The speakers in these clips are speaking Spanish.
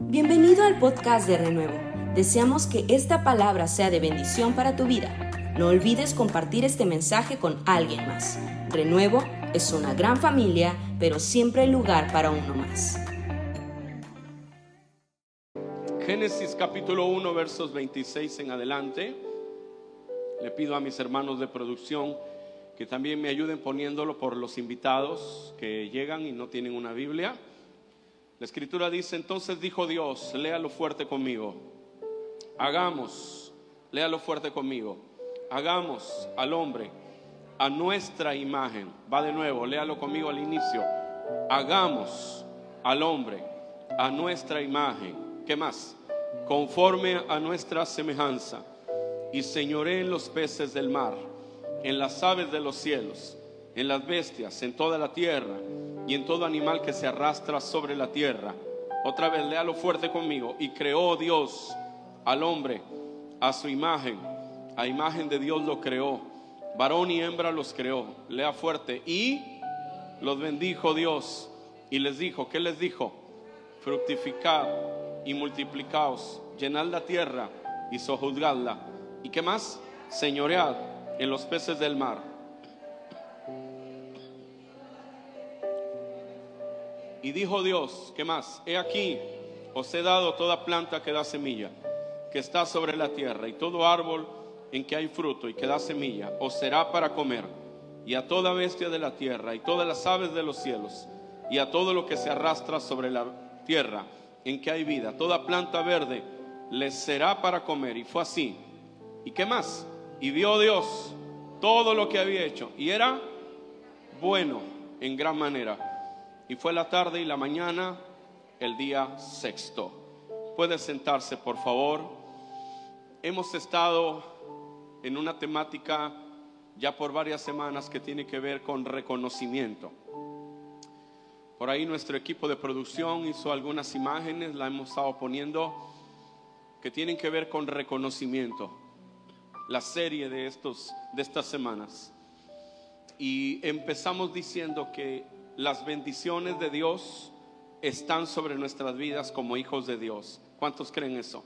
Bienvenido al podcast de Renuevo. Deseamos que esta palabra sea de bendición para tu vida. No olvides compartir este mensaje con alguien más. Renuevo es una gran familia, pero siempre hay lugar para uno más. Génesis capítulo 1 versos 26 en adelante. Le pido a mis hermanos de producción que también me ayuden poniéndolo por los invitados que llegan y no tienen una Biblia. La escritura dice, entonces dijo Dios, léalo fuerte conmigo, hagamos, léalo fuerte conmigo, hagamos al hombre a nuestra imagen. Va de nuevo, léalo conmigo al inicio, hagamos al hombre a nuestra imagen. ¿Qué más? conforme a nuestra semejanza, y señoré en los peces del mar, en las aves de los cielos, en las bestias, en toda la tierra, y en todo animal que se arrastra sobre la tierra. Otra vez, léalo fuerte conmigo. Y creó Dios al hombre a su imagen, a imagen de Dios lo creó, varón y hembra los creó. Lea fuerte. Y los bendijo Dios y les dijo, ¿qué les dijo? Fructificad y multiplicaos, llenad la tierra y sojuzgadla. ¿Y qué más? Señoread en los peces del mar. Y dijo Dios, ¿qué más? He aquí, os he dado toda planta que da semilla, que está sobre la tierra, y todo árbol en que hay fruto y que da semilla, os será para comer, y a toda bestia de la tierra, y todas las aves de los cielos, y a todo lo que se arrastra sobre la tierra en que hay vida. Toda planta verde les será para comer. Y fue así. ¿Y qué más? Y vio Dios todo lo que había hecho. Y era bueno en gran manera. Y fue la tarde y la mañana el día sexto. Puede sentarse, por favor. Hemos estado en una temática ya por varias semanas que tiene que ver con reconocimiento. Por ahí nuestro equipo de producción hizo algunas imágenes, la hemos estado poniendo, que tienen que ver con reconocimiento. La serie de, estos, de estas semanas. Y empezamos diciendo que las bendiciones de Dios están sobre nuestras vidas como hijos de Dios. ¿Cuántos creen eso?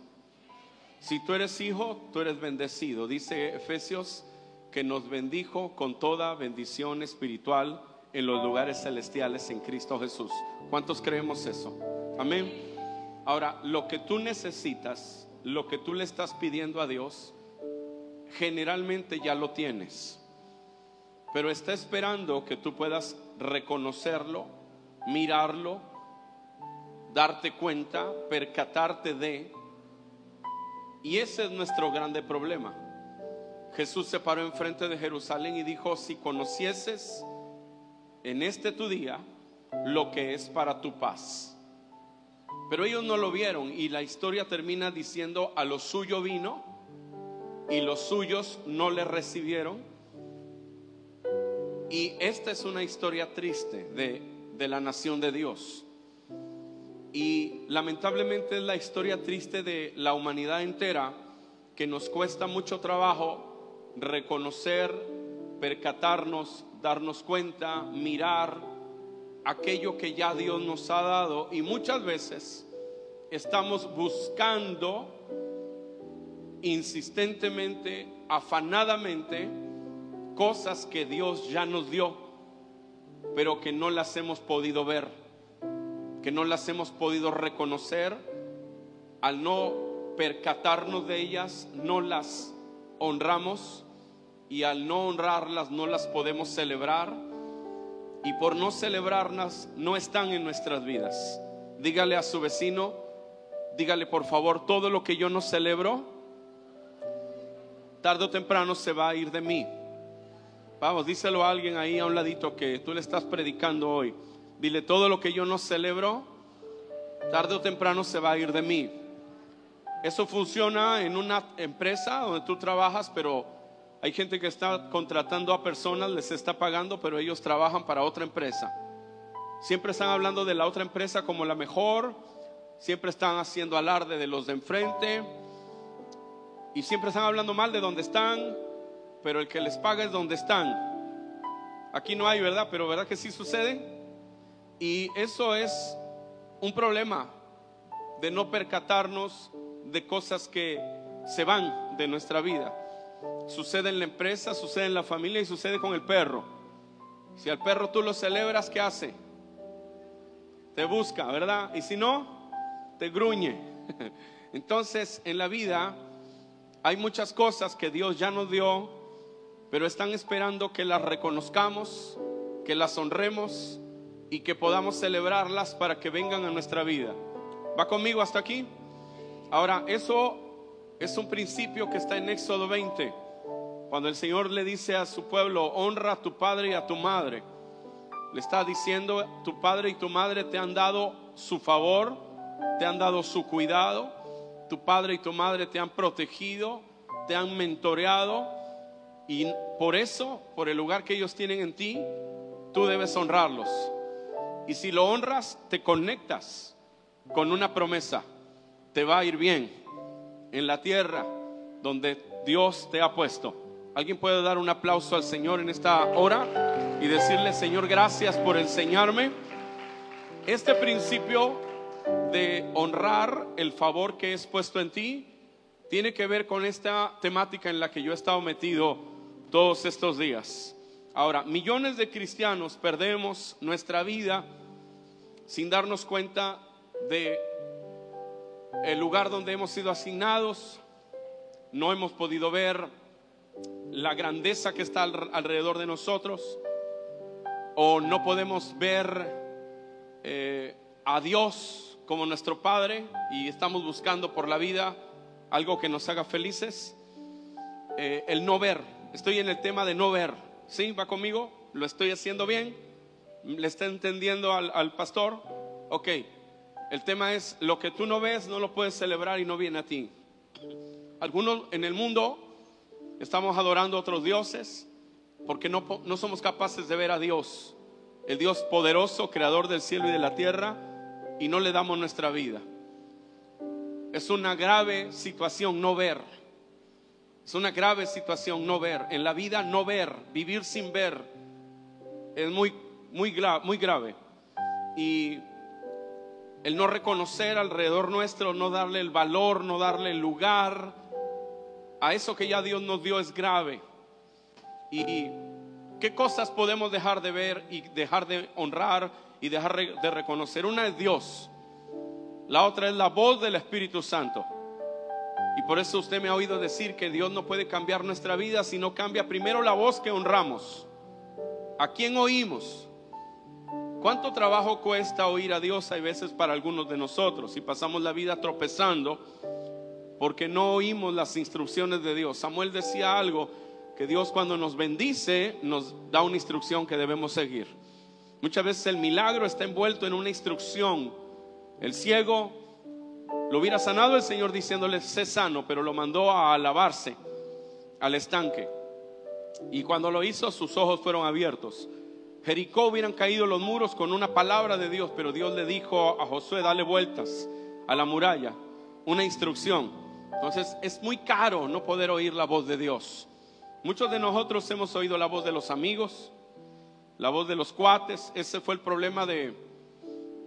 Si tú eres hijo, tú eres bendecido. Dice Efesios que nos bendijo con toda bendición espiritual en los lugares celestiales en Cristo Jesús. ¿Cuántos creemos eso? Amén. Ahora, lo que tú necesitas, lo que tú le estás pidiendo a Dios, generalmente ya lo tienes. Pero está esperando que tú puedas reconocerlo, mirarlo, darte cuenta, percatarte de. Y ese es nuestro grande problema. Jesús se paró enfrente de Jerusalén y dijo, si conocieses en este tu día lo que es para tu paz. Pero ellos no lo vieron y la historia termina diciendo a lo suyo vino y los suyos no le recibieron. Y esta es una historia triste de, de la nación de Dios. Y lamentablemente es la historia triste de la humanidad entera que nos cuesta mucho trabajo reconocer, percatarnos darnos cuenta, mirar aquello que ya Dios nos ha dado y muchas veces estamos buscando insistentemente, afanadamente, cosas que Dios ya nos dio, pero que no las hemos podido ver, que no las hemos podido reconocer, al no percatarnos de ellas, no las honramos y al no honrarlas no las podemos celebrar y por no celebrarlas no están en nuestras vidas. Dígale a su vecino, dígale por favor, todo lo que yo no celebro, tarde o temprano se va a ir de mí. Vamos, díselo a alguien ahí a un ladito que tú le estás predicando hoy. Dile, todo lo que yo no celebro, tarde o temprano se va a ir de mí. Eso funciona en una empresa donde tú trabajas, pero hay gente que está contratando a personas, les está pagando, pero ellos trabajan para otra empresa. Siempre están hablando de la otra empresa como la mejor, siempre están haciendo alarde de los de enfrente y siempre están hablando mal de donde están, pero el que les paga es donde están. Aquí no hay, ¿verdad? Pero ¿verdad que sí sucede? Y eso es un problema de no percatarnos de cosas que se van de nuestra vida. Sucede en la empresa, sucede en la familia y sucede con el perro. Si al perro tú lo celebras, ¿qué hace? Te busca, ¿verdad? Y si no, te gruñe. Entonces, en la vida hay muchas cosas que Dios ya nos dio, pero están esperando que las reconozcamos, que las honremos y que podamos celebrarlas para que vengan a nuestra vida. ¿Va conmigo hasta aquí? Ahora, eso es un principio que está en Éxodo 20, cuando el Señor le dice a su pueblo, honra a tu padre y a tu madre. Le está diciendo, tu padre y tu madre te han dado su favor, te han dado su cuidado, tu padre y tu madre te han protegido, te han mentoreado y por eso, por el lugar que ellos tienen en ti, tú debes honrarlos. Y si lo honras, te conectas con una promesa. Te va a ir bien en la tierra donde Dios te ha puesto. ¿Alguien puede dar un aplauso al Señor en esta hora y decirle, Señor, gracias por enseñarme? Este principio de honrar el favor que es puesto en ti tiene que ver con esta temática en la que yo he estado metido todos estos días. Ahora, millones de cristianos perdemos nuestra vida sin darnos cuenta de el lugar donde hemos sido asignados, no hemos podido ver la grandeza que está alrededor de nosotros, o no podemos ver eh, a Dios como nuestro Padre y estamos buscando por la vida algo que nos haga felices. Eh, el no ver, estoy en el tema de no ver, ¿sí? ¿Va conmigo? ¿Lo estoy haciendo bien? ¿Le está entendiendo al, al pastor? Ok, el tema es lo que tú no ves no lo puedes celebrar y no viene a ti. Algunos en el mundo estamos adorando a otros dioses porque no, no somos capaces de ver a Dios, el Dios poderoso, creador del cielo y de la tierra y no le damos nuestra vida. Es una grave situación no ver. Es una grave situación no ver. En la vida no ver, vivir sin ver, es muy, muy, muy grave. Y el no reconocer alrededor nuestro, no darle el valor, no darle el lugar a eso que ya Dios nos dio es grave. Y qué cosas podemos dejar de ver y dejar de honrar y dejar de reconocer. Una es Dios, la otra es la voz del Espíritu Santo. Y por eso usted me ha oído decir que Dios no puede cambiar nuestra vida si no cambia primero la voz que honramos. ¿A quién oímos? ¿Cuánto trabajo cuesta oír a Dios? Hay veces para algunos de nosotros y pasamos la vida tropezando porque no oímos las instrucciones de Dios. Samuel decía algo, que Dios cuando nos bendice nos da una instrucción que debemos seguir. Muchas veces el milagro está envuelto en una instrucción. El ciego lo hubiera sanado el Señor diciéndole, sé sano, pero lo mandó a alabarse al estanque. Y cuando lo hizo, sus ojos fueron abiertos. Jericó hubieran caído los muros con una palabra de Dios, pero Dios le dijo a Josué, dale vueltas a la muralla, una instrucción. Entonces es muy caro no poder oír la voz de Dios. Muchos de nosotros hemos oído la voz de los amigos, la voz de los cuates. Ese fue el problema de,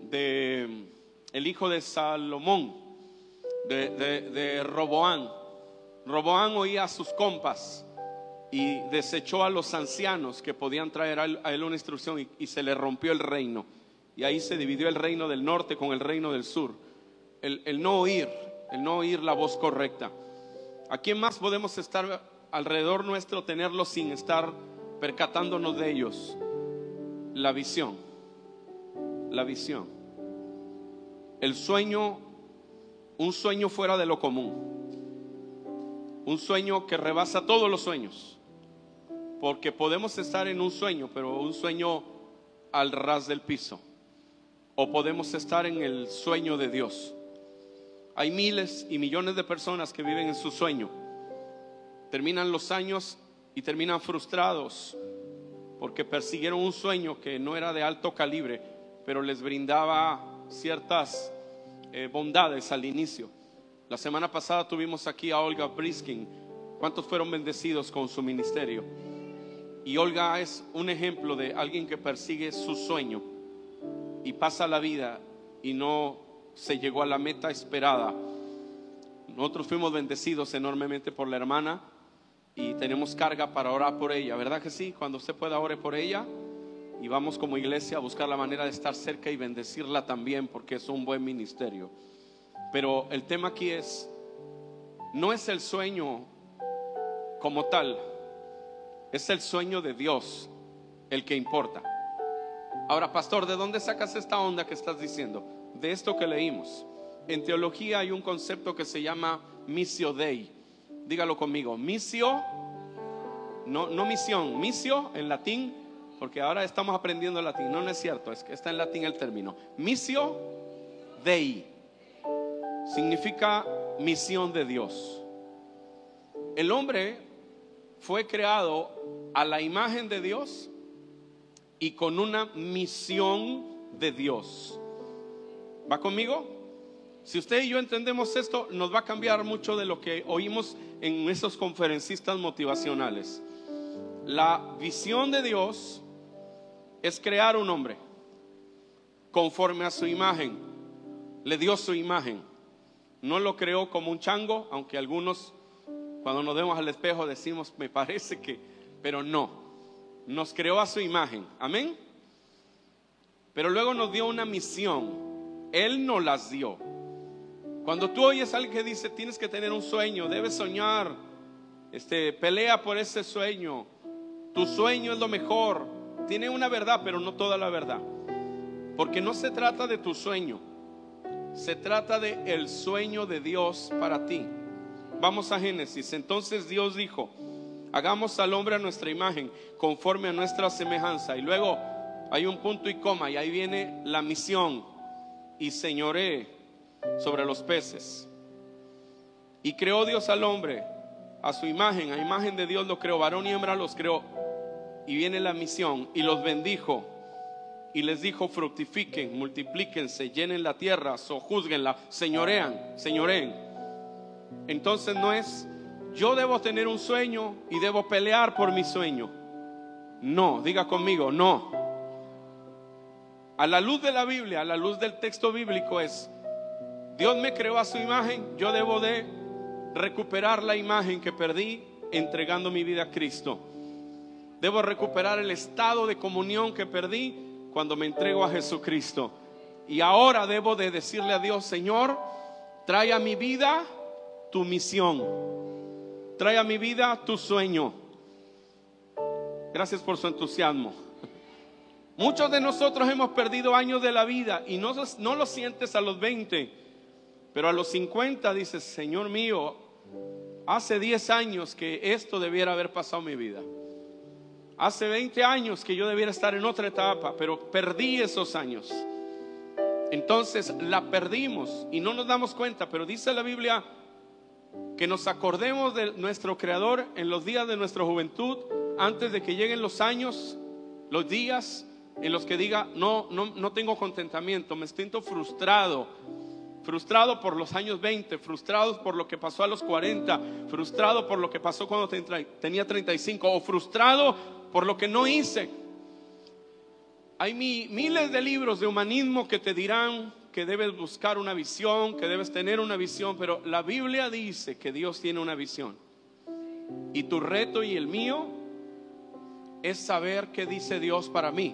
de el hijo de Salomón, de, de, Roboán. Roboán oía a sus compas y desechó a los ancianos que podían traer a él, una instrucción y, se le rompió el reino. Y ahí se dividió el reino del norte con el reino del sur. El, el no oír, el no oír la voz correcta. ¿A quién más podemos estar alrededor nuestro, tenerlo sin estar percatándonos de ellos? la visión. La visión. El sueño, un sueño fuera de lo común. Un sueño que rebasa todos los sueños. Porque podemos estar en un sueño, pero un sueño al ras del piso. O podemos estar en el sueño de Dios. Hay miles y millones de personas que viven en su sueño. Terminan los años y terminan frustrados porque persiguieron un sueño que no era de alto calibre, pero les brindaba ciertas eh, bondades al inicio. La semana pasada tuvimos aquí a Olga Briskin. ¿Cuántos fueron bendecidos con su ministerio? Y Olga es un ejemplo de alguien que persigue su sueño y pasa la vida y no se llegó a la meta esperada. Nosotros fuimos bendecidos enormemente por la hermana y tenemos carga para orar por ella, ¿verdad que sí? Cuando usted pueda ore por ella y vamos como iglesia a buscar la manera de estar cerca y bendecirla también porque es un buen ministerio. Pero el tema aquí es, no es el sueño como tal, es el sueño de Dios el que importa. Ahora, pastor, ¿de dónde sacas esta onda que estás diciendo? De esto que leímos. En teología hay un concepto que se llama misio dei. Dígalo conmigo, misio, no, no misión, misio en latín, porque ahora estamos aprendiendo latín. No, no es cierto, es que está en latín el término. Misio dei significa misión de Dios. El hombre fue creado a la imagen de Dios y con una misión de Dios. ¿Va conmigo? Si usted y yo entendemos esto, nos va a cambiar mucho de lo que oímos en esos conferencistas motivacionales. La visión de Dios es crear un hombre conforme a su imagen. Le dio su imagen. No lo creó como un chango, aunque algunos cuando nos vemos al espejo decimos, me parece que, pero no. Nos creó a su imagen. Amén. Pero luego nos dio una misión. Él nos las dio. Cuando tú oyes a alguien que dice, tienes que tener un sueño, debes soñar, este, pelea por ese sueño. Tu sueño es lo mejor. Tiene una verdad, pero no toda la verdad. Porque no se trata de tu sueño. Se trata de el sueño de Dios para ti. Vamos a Génesis. Entonces Dios dijo, hagamos al hombre a nuestra imagen, conforme a nuestra semejanza. Y luego hay un punto y coma, y ahí viene la misión. Y señoré sobre los peces. Y creó Dios al hombre a su imagen, a imagen de Dios lo creó, varón y hembra los creó. Y viene la misión y los bendijo y les dijo fructifiquen, multiplíquense, llenen la tierra, sojuzguenla, señorean, señoreen. Entonces no es yo debo tener un sueño y debo pelear por mi sueño. No, diga conmigo, no. A la luz de la Biblia, a la luz del texto bíblico es Dios me creó a su imagen, yo debo de recuperar la imagen que perdí entregando mi vida a Cristo. Debo recuperar el estado de comunión que perdí cuando me entrego a Jesucristo. Y ahora debo de decirle a Dios, Señor, trae a mi vida tu misión. Trae a mi vida tu sueño. Gracias por su entusiasmo. Muchos de nosotros hemos perdido años de la vida y no, no lo sientes a los 20 pero a los 50 dices, Señor mío, hace 10 años que esto debiera haber pasado en mi vida. Hace 20 años que yo debiera estar en otra etapa, pero perdí esos años. Entonces la perdimos y no nos damos cuenta, pero dice la Biblia que nos acordemos de nuestro Creador en los días de nuestra juventud, antes de que lleguen los años, los días en los que diga, no, no, no tengo contentamiento, me siento frustrado, frustrado por los años 20, frustrado por lo que pasó a los 40, frustrado por lo que pasó cuando tenía 35 o frustrado por lo que no hice. Hay miles de libros de humanismo que te dirán que debes buscar una visión, que debes tener una visión, pero la Biblia dice que Dios tiene una visión. Y tu reto y el mío es saber qué dice Dios para mí.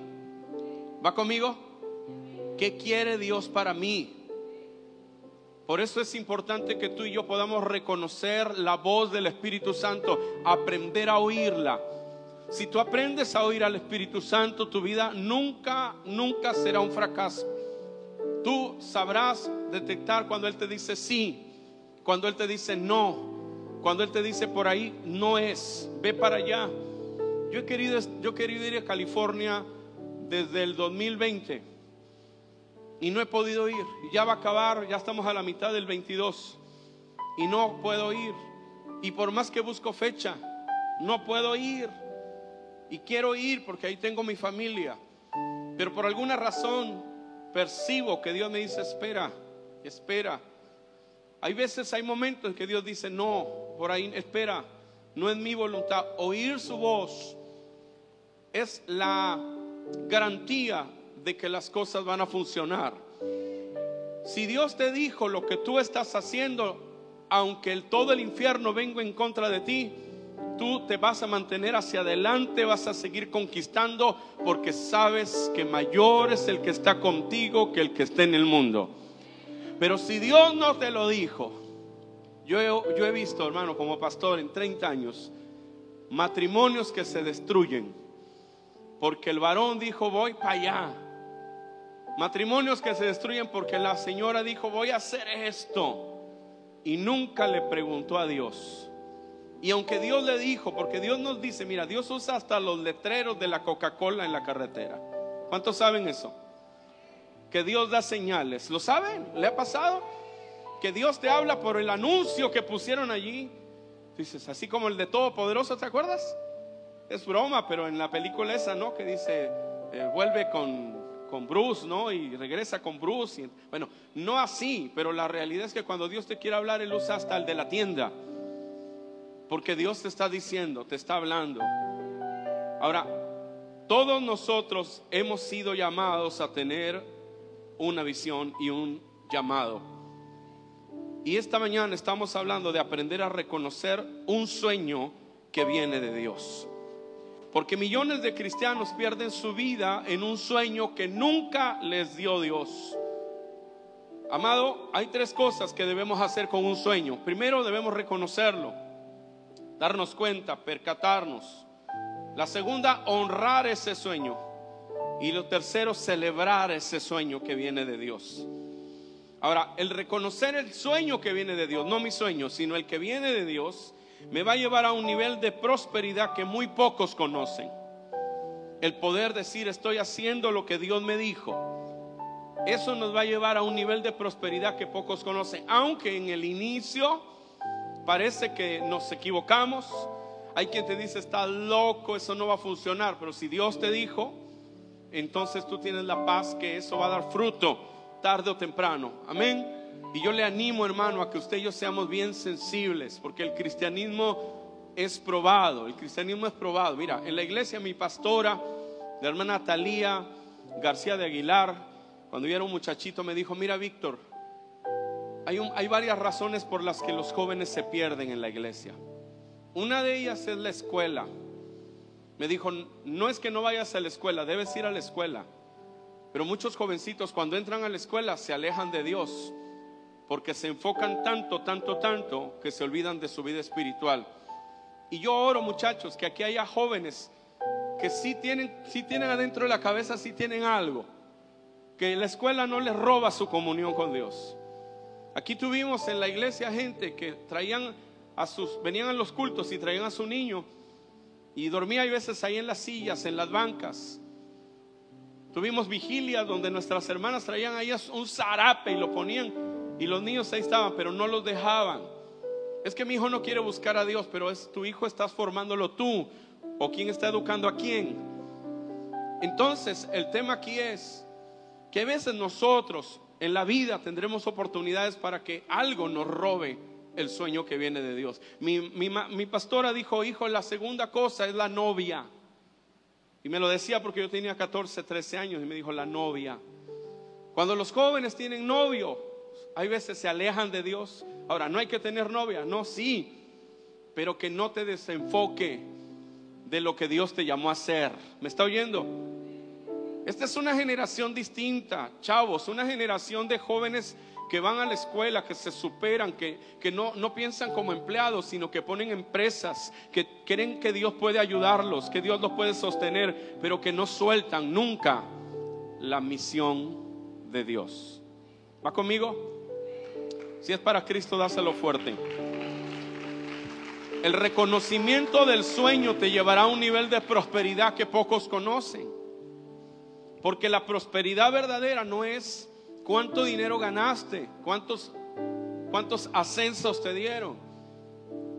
¿Va conmigo? ¿Qué quiere Dios para mí? Por eso es importante que tú y yo podamos reconocer la voz del Espíritu Santo, aprender a oírla. Si tú aprendes a oír al Espíritu Santo, tu vida nunca, nunca será un fracaso. Tú sabrás detectar cuando Él te dice sí, cuando Él te dice no, cuando Él te dice por ahí no es, ve para allá. Yo he querido, yo querido ir a California desde el 2020 y no he podido ir. Ya va a acabar, ya estamos a la mitad del 22 y no puedo ir. Y por más que busco fecha, no puedo ir. Y quiero ir porque ahí tengo mi familia. Pero por alguna razón percibo que Dios me dice, espera, espera. Hay veces, hay momentos en que Dios dice, no, por ahí, espera, no es mi voluntad. Oír su voz es la garantía de que las cosas van a funcionar. Si Dios te dijo lo que tú estás haciendo, aunque el, todo el infierno venga en contra de ti, tú te vas a mantener hacia adelante, vas a seguir conquistando porque sabes que mayor es el que está contigo que el que está en el mundo. Pero si Dios no te lo dijo, yo he, yo he visto, hermano, como pastor en 30 años, matrimonios que se destruyen porque el varón dijo voy para allá. Matrimonios que se destruyen porque la señora dijo voy a hacer esto y nunca le preguntó a Dios. Y aunque Dios le dijo, porque Dios nos dice, mira, Dios usa hasta los letreros de la Coca-Cola en la carretera. ¿Cuántos saben eso? Que Dios da señales. ¿Lo saben? ¿Le ha pasado? Que Dios te habla por el anuncio que pusieron allí. Dices, así como el de Todopoderoso, ¿te acuerdas? Es broma, pero en la película esa, ¿no? Que dice, eh, vuelve con, con Bruce, ¿no? Y regresa con Bruce. bueno, no así, pero la realidad es que cuando Dios te quiere hablar, Él usa hasta el de la tienda. Porque Dios te está diciendo, te está hablando. Ahora, todos nosotros hemos sido llamados a tener una visión y un llamado. Y esta mañana estamos hablando de aprender a reconocer un sueño que viene de Dios. Porque millones de cristianos pierden su vida en un sueño que nunca les dio Dios. Amado, hay tres cosas que debemos hacer con un sueño. Primero debemos reconocerlo darnos cuenta, percatarnos. La segunda, honrar ese sueño. Y lo tercero, celebrar ese sueño que viene de Dios. Ahora, el reconocer el sueño que viene de Dios, no mi sueño, sino el que viene de Dios, me va a llevar a un nivel de prosperidad que muy pocos conocen. El poder decir, estoy haciendo lo que Dios me dijo. Eso nos va a llevar a un nivel de prosperidad que pocos conocen. Aunque en el inicio parece que nos equivocamos. Hay quien te dice, está loco, eso no va a funcionar. Pero si Dios te dijo, entonces tú tienes la paz que eso va a dar fruto tarde o temprano. Amén. Y yo le animo, hermano, a que usted y yo seamos bien sensibles, porque el cristianismo es probado. El cristianismo es probado. Mira, en la iglesia mi pastora, la hermana Talía García de Aguilar, cuando yo era un muchachito, me dijo, mira, Víctor, hay, varias razones por las que los jóvenes se pierden en la iglesia. Una de ellas es la escuela. Me dijo, no es que no vayas a la escuela, debes ir a la escuela. Pero muchos jovencitos cuando entran a la escuela se alejan de Dios porque se enfocan tanto, tanto, tanto que se olvidan de su vida espiritual. Y yo oro, muchachos, que aquí haya jóvenes que sí tienen, sí tienen adentro de la cabeza, sí tienen algo, que la escuela no les roba su comunión con Dios. Aquí tuvimos en la iglesia gente que traían a sus, venían a los cultos y traían a su niño y dormía a veces ahí en las sillas, en las bancas. Tuvimos vigilia donde nuestras hermanas traían ahí un zarape y lo ponían y los niños ahí estaban, pero no los dejaban. Es que mi hijo no quiere buscar a Dios, pero es tu hijo estás formándolo tú o quién está educando a quién. Entonces, el tema aquí es que a veces nosotros en la vida tendremos oportunidades para que algo nos robe el sueño que viene de Dios. Mi, pastora dijo, hijo, la segunda cosa es la novia. Y me lo decía porque yo tenía 14, 13 años y me dijo, la novia. Cuando los jóvenes tienen novio, hay veces se alejan de Dios. Ahora, no hay que tener novia, no, sí, pero que no te desenfoque de lo que Dios te llamó a hacer. ¿Me está oyendo? Esta es una generación distinta, chavos, una generación de jóvenes que van a la escuela, que se superan, que, que no, no, piensan como empleados, sino que ponen empresas, que creen que Dios puede ayudarlos, que Dios los puede sostener, pero que no sueltan nunca la misión de Dios. ¿Va conmigo? Si es para Cristo, dáselo fuerte. El reconocimiento del sueño te llevará a un nivel de prosperidad que pocos conocen. Porque la prosperidad verdadera no es cuánto dinero ganaste, cuántos, cuántos ascensos te dieron.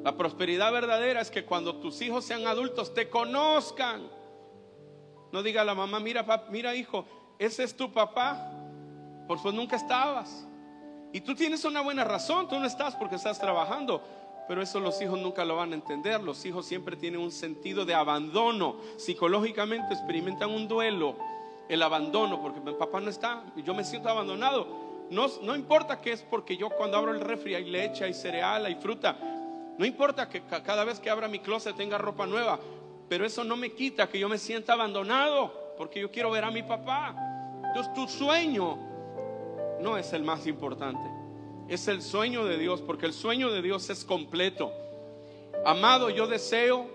La prosperidad verdadera es que cuando tus hijos sean adultos te conozcan. No diga a la mamá, mira, mira hijo, ese es tu papá, por eso nunca estabas. Y tú tienes una buena razón, tú no estás porque estás trabajando. Pero eso los hijos nunca lo van a entender. Los hijos siempre tienen un sentido de abandono. Psicológicamente experimentan un duelo el abandono, porque mi papá no está y yo me siento abandonado. no, no importa que es porque yo cuando abro el refri hay leche, hay cereal, hay fruta. No importa que cada vez que abra mi closet tenga ropa nueva, pero eso no me quita que yo me sienta abandonado porque yo quiero ver a mi papá. Entonces tu sueño no es el más importante, es el sueño de Dios, porque el sueño de Dios es completo. Amado, yo deseo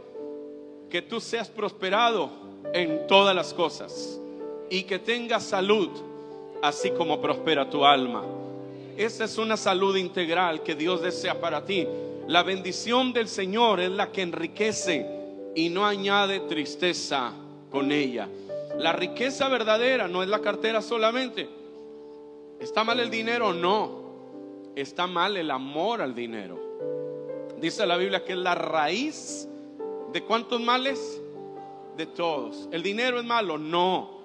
que tú seas prosperado en todas las cosas y que tengas salud, así como prospera tu alma. Esa es una salud integral que Dios desea para ti. La bendición del Señor es la que enriquece y no añade tristeza con ella. La riqueza verdadera no es la cartera solamente. ¿Está mal el dinero? No. Está mal el amor al dinero. Dice la Biblia que es la raíz de cuántos males? De todos. ¿El dinero es malo? No.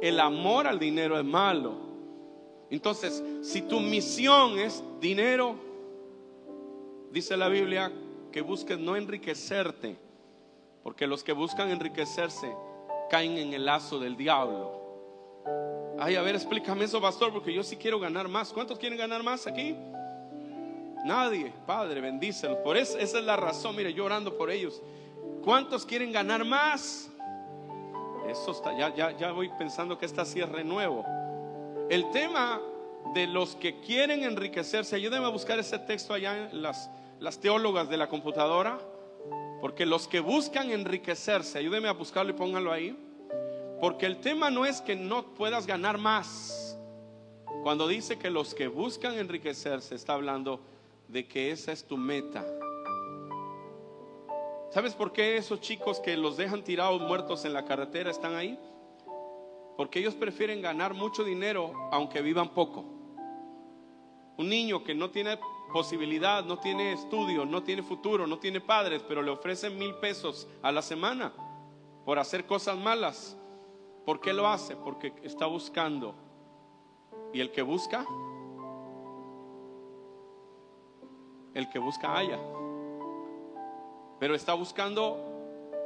El amor al dinero es malo. Entonces, si tu misión es dinero, dice la Biblia que busques no enriquecerte, porque los que buscan enriquecerse caen en el lazo del diablo. Ay, a ver, explícame eso, pastor, porque yo sí quiero ganar más. ¿Cuántos quieren ganar más aquí? Nadie, Padre, bendícelos. Por eso, esa es la razón, mire, yo orando por ellos. ¿Cuántos quieren ganar más? Eso está, ya, ya, ya voy pensando que esta sí es renuevo. El tema de los que quieren enriquecerse, ayúdenme a buscar ese texto allá en las, las teólogas de la computadora, porque los que buscan enriquecerse, ayúdenme a buscarlo y pónganlo ahí, porque el tema no es que no puedas ganar más. Cuando dice que los que buscan enriquecerse, está hablando de que esa es tu meta. ¿Sabes por qué esos chicos que los dejan tirados muertos en la carretera están ahí? Porque ellos prefieren ganar mucho dinero aunque vivan poco. Un niño que no tiene posibilidad, no tiene estudio, no tiene futuro, no tiene padres, pero le ofrecen mil pesos a la semana por hacer cosas malas. ¿Por qué lo hace? Porque está buscando. Y el que busca, el que busca haya pero está buscando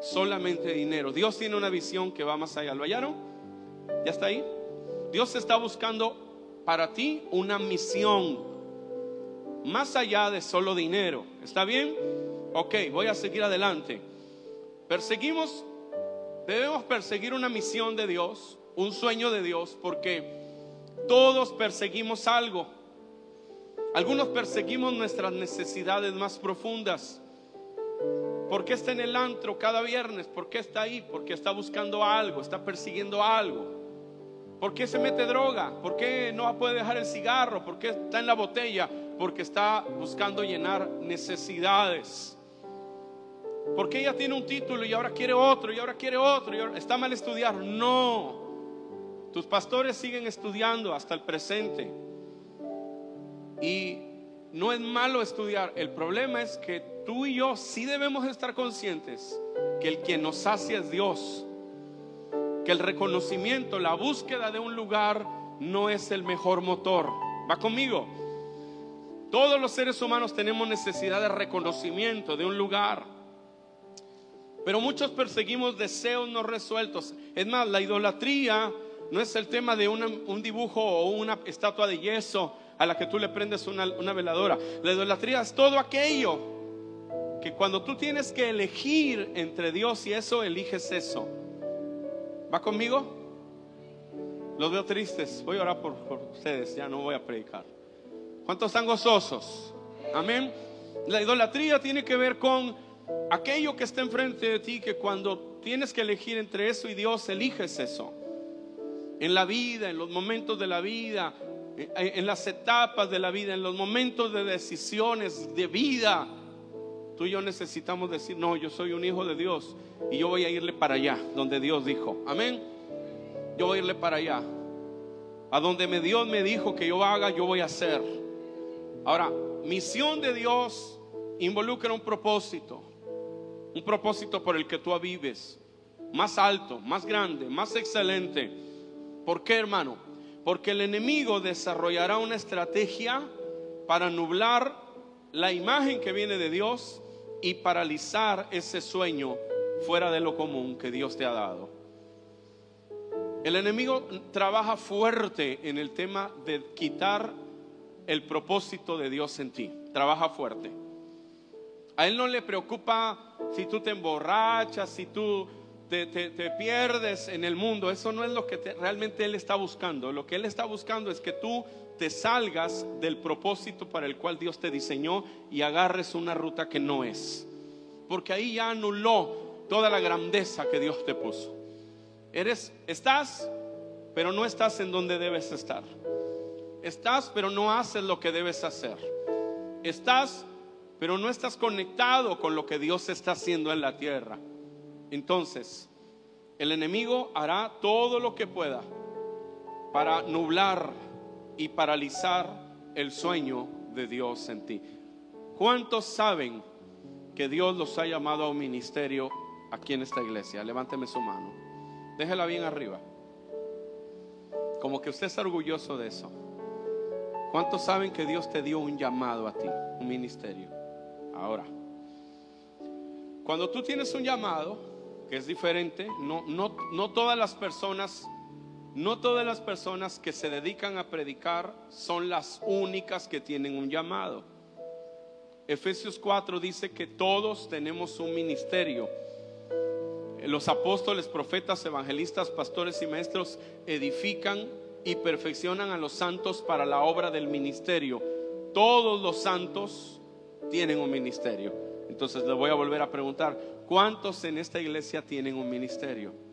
solamente dinero. Dios tiene una visión que va más allá. ¿Lo hallaron? ¿Ya está ahí? Dios está buscando para ti una misión más allá de solo dinero. ¿Está bien? Ok, voy a seguir adelante. Perseguimos, debemos perseguir una misión de Dios, un sueño de Dios, porque todos perseguimos algo. Algunos perseguimos nuestras necesidades más profundas. ¿Por qué está en el antro cada viernes? ¿Por qué está ahí? Porque está buscando algo, está persiguiendo algo. ¿Por qué se mete droga? ¿Por qué no puede dejar el cigarro? ¿Por qué está en la botella? Porque está buscando llenar necesidades. ¿Por qué ella tiene un título y ahora quiere otro y ahora quiere otro? Y ¿Está mal estudiar? No. Tus pastores siguen estudiando hasta el presente. Y no es malo estudiar. El problema es que tú y yo sí debemos estar conscientes que el quien nos sacia es Dios. Que el reconocimiento, la búsqueda de un lugar no es el mejor motor. ¿Va conmigo? Todos los seres humanos tenemos necesidad de reconocimiento, de un lugar. Pero muchos perseguimos deseos no resueltos. Es más, la idolatría no es el tema de un dibujo o una estatua de yeso a la que tú le prendes una, veladora. La idolatría es todo aquello que cuando tú tienes que elegir entre Dios y eso, eliges eso. ¿Va conmigo? Los veo tristes. Voy a orar por, ustedes, ya no voy a predicar. ¿Cuántos están gozosos? Amén. La idolatría tiene que ver con aquello que está enfrente de ti, que cuando tienes que elegir entre eso y Dios, eliges eso. En la vida, en los momentos de la vida, en las etapas de la vida, en los momentos de decisiones de vida, tú y yo necesitamos decir, no, yo soy un hijo de Dios y yo voy a irle para allá, donde Dios dijo, amén. Yo voy a irle para allá. A donde me Dios me dijo que yo haga, yo voy a hacer. Ahora, misión de Dios involucra un propósito, un propósito por el que tú vives, más alto, más grande, más excelente. ¿Por qué, hermano? Porque el enemigo desarrollará una estrategia para nublar la imagen que viene de Dios y paralizar ese sueño fuera de lo común que Dios te ha dado. El enemigo trabaja fuerte en el tema de quitar el propósito de Dios en ti. Trabaja fuerte. A Él no le preocupa si tú te emborrachas, si tú te, pierdes en el mundo. Eso no es lo que realmente Él está buscando. Lo que Él está buscando es que tú te salgas del propósito para el cual Dios te diseñó y agarres una ruta que no es. Porque ahí ya anuló toda la grandeza que Dios te puso. Eres, estás, pero no estás en donde debes estar. Estás, pero no haces lo que debes hacer. Estás, pero no estás conectado con lo que Dios está haciendo en la tierra. Entonces, el enemigo hará todo lo que pueda para nublar y paralizar el sueño de Dios en ti. ¿Cuántos saben que Dios los ha llamado a un ministerio aquí en esta iglesia? Levánteme su mano. Déjela bien arriba. Como que usted está orgulloso de eso. ¿Cuántos saben que Dios te dio un llamado a ti, un ministerio? Ahora, cuando tú tienes un llamado, que es diferente, no, no, no todas las personas, no todas las personas que se dedican a predicar son las únicas que tienen un llamado. Efesios 4 dice que todos tenemos un ministerio. Los apóstoles, profetas, evangelistas, pastores y maestros edifican y perfeccionan a los santos para la obra del ministerio. Todos los santos tienen un ministerio. Entonces le voy a volver a preguntar, ¿cuántos en esta iglesia tienen un ministerio?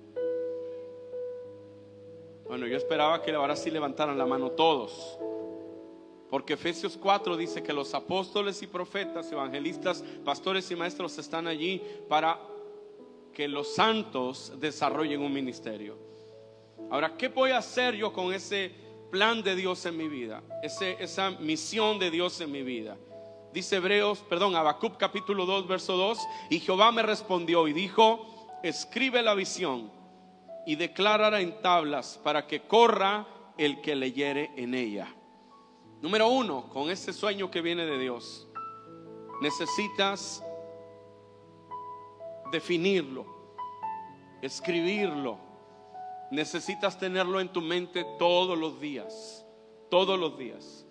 Bueno, yo esperaba que ahora sí levantaran la mano todos. Porque Efesios 4 dice que los apóstoles y profetas, evangelistas, pastores y maestros están allí para que los santos desarrollen un ministerio. Ahora, ¿qué voy a hacer yo con ese plan de Dios en mi vida? Ese, esa misión de Dios en mi vida. Dice Hebreos, perdón, Habacuc capítulo 2, verso 2, y Jehová me respondió y dijo, escribe la visión y declárala en tablas para que corra el que leyere en ella. Número uno, con ese sueño que viene de Dios, necesitas definirlo, escribirlo. Necesitas tenerlo en tu mente todos los días, todos los días.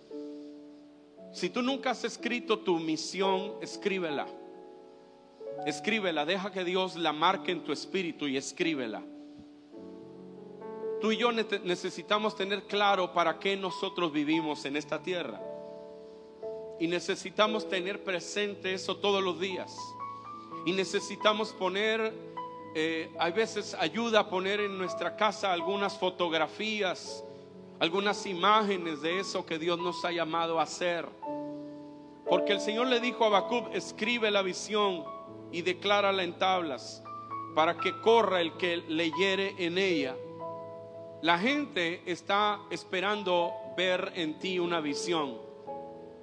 Si tú nunca has escrito tu misión, escríbela. Escríbela, deja que Dios la marque en tu espíritu y escríbela. Tú y yo necesitamos tener claro para qué nosotros vivimos en esta tierra. Y necesitamos tener presente eso todos los días. Y necesitamos poner, eh, hay veces ayuda a poner en nuestra casa algunas fotografías, algunas imágenes de eso que Dios nos ha llamado a hacer. Porque el Señor le dijo a Bacub, escribe la visión y declárala en tablas para que corra el que leyere en ella. La gente está esperando ver en ti una visión.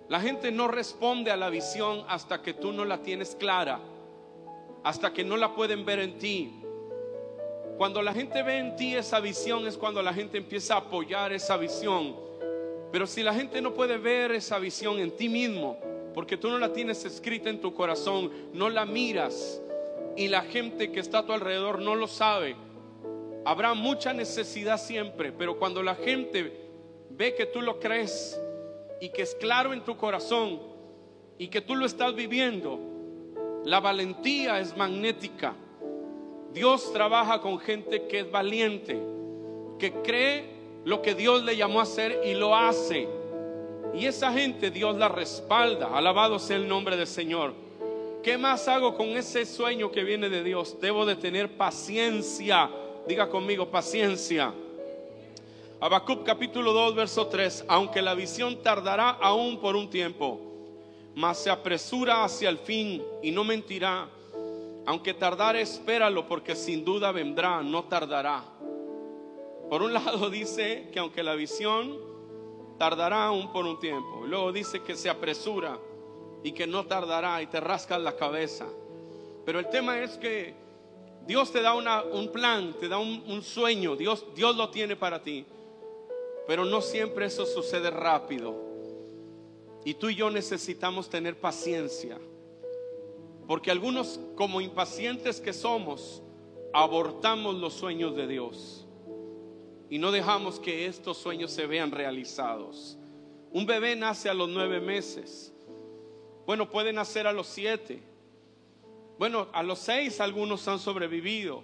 La gente no responde a la visión hasta que tú no la tienes clara hasta que no la pueden ver en ti. Cuando la gente ve en ti esa visión es cuando la gente empieza a apoyar esa visión. Pero si la gente no puede ver esa visión en ti mismo, porque tú no la tienes escrita en tu corazón, no la miras y la gente que está a tu alrededor no lo sabe, habrá mucha necesidad siempre, pero cuando la gente ve que tú lo crees y que es claro en tu corazón y que tú lo estás viviendo, la valentía es magnética. Dios trabaja con gente que es valiente, que cree lo que Dios le llamó a hacer y lo hace. Y esa gente Dios la respalda. Alabado sea el nombre del Señor. ¿Qué más hago con ese sueño que viene de Dios? Debo de tener paciencia. Diga conmigo, paciencia. Habacuc capítulo 2, verso 3. Aunque la visión tardará aún por un tiempo mas se apresura hacia el fin y no mentirá. Aunque tardare, espéralo, porque sin duda vendrá, no tardará. Por un lado dice que aunque la visión tardará aún por un tiempo, luego dice que se apresura y que no tardará y te rascas la cabeza. Pero el tema es que Dios te da un plan, te da un, un sueño, Dios, Dios lo tiene para ti. Pero no siempre eso sucede rápido. Y tú y yo necesitamos tener paciencia. Porque algunos, como impacientes que somos, abortamos los sueños de Dios. Y no dejamos que estos sueños se vean realizados. Un bebé nace a los nueve meses. Bueno, puede nacer a los siete. Bueno, a los seis algunos han sobrevivido.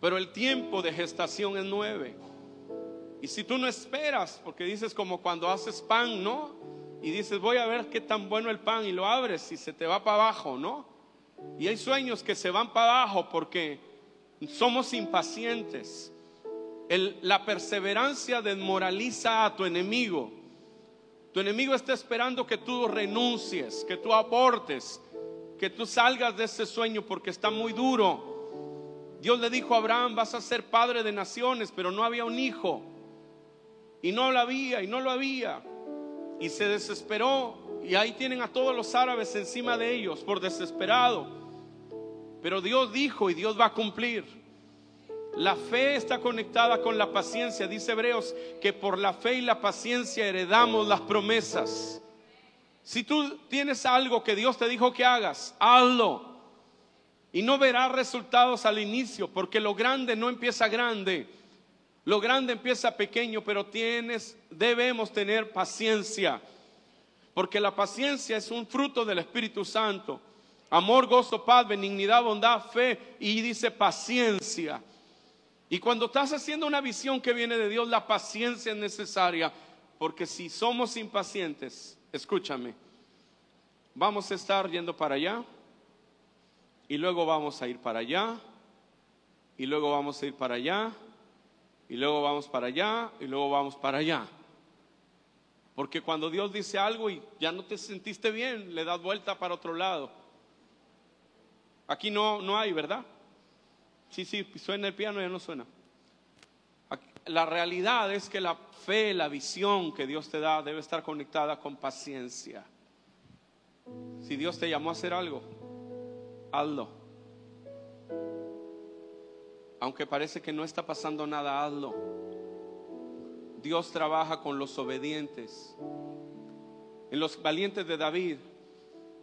Pero el tiempo de gestación es nueve. Y si tú no esperas, porque dices como cuando haces pan, ¿no? Y dices, voy a ver qué tan bueno el pan y lo abres y se te va para abajo, ¿no? Y hay sueños que se van para abajo porque somos impacientes. la perseverancia desmoraliza a tu enemigo. Tu enemigo está esperando que tú renuncies, que tú aportes, que tú salgas de ese sueño porque está muy duro. Dios le dijo a Abraham, vas a ser padre de naciones, pero no había un hijo. Y no lo había, y no lo había. Y se desesperó. Y ahí tienen a todos los árabes encima de ellos por desesperado. Pero Dios dijo y Dios va a cumplir. La fe está conectada con la paciencia. Dice Hebreos que por la fe y la paciencia heredamos las promesas. Si tú tienes algo que Dios te dijo que hagas, hazlo. Y no verás resultados al inicio, porque lo grande no empieza grande. Lo grande empieza pequeño, pero tienes, debemos tener paciencia. Porque la paciencia es un fruto del Espíritu Santo. Amor, gozo, paz, benignidad, bondad, fe y dice paciencia. Y cuando estás haciendo una visión que viene de Dios, la paciencia es necesaria, porque si somos impacientes, escúchame, vamos a estar yendo para allá, y luego vamos a ir para allá, y luego vamos a ir para allá, y luego vamos para allá, y luego vamos para allá. Porque cuando Dios dice algo y ya no te sentiste bien, le das vuelta para otro lado. Aquí no, no hay, ¿verdad? Sí, sí, suena el piano, ya no suena. La realidad es que la fe, la visión que Dios te da debe estar conectada con paciencia. Si Dios te llamó a hacer algo, hazlo. Aunque parece que no está pasando nada, hazlo. Dios trabaja con los obedientes. En los valientes de David,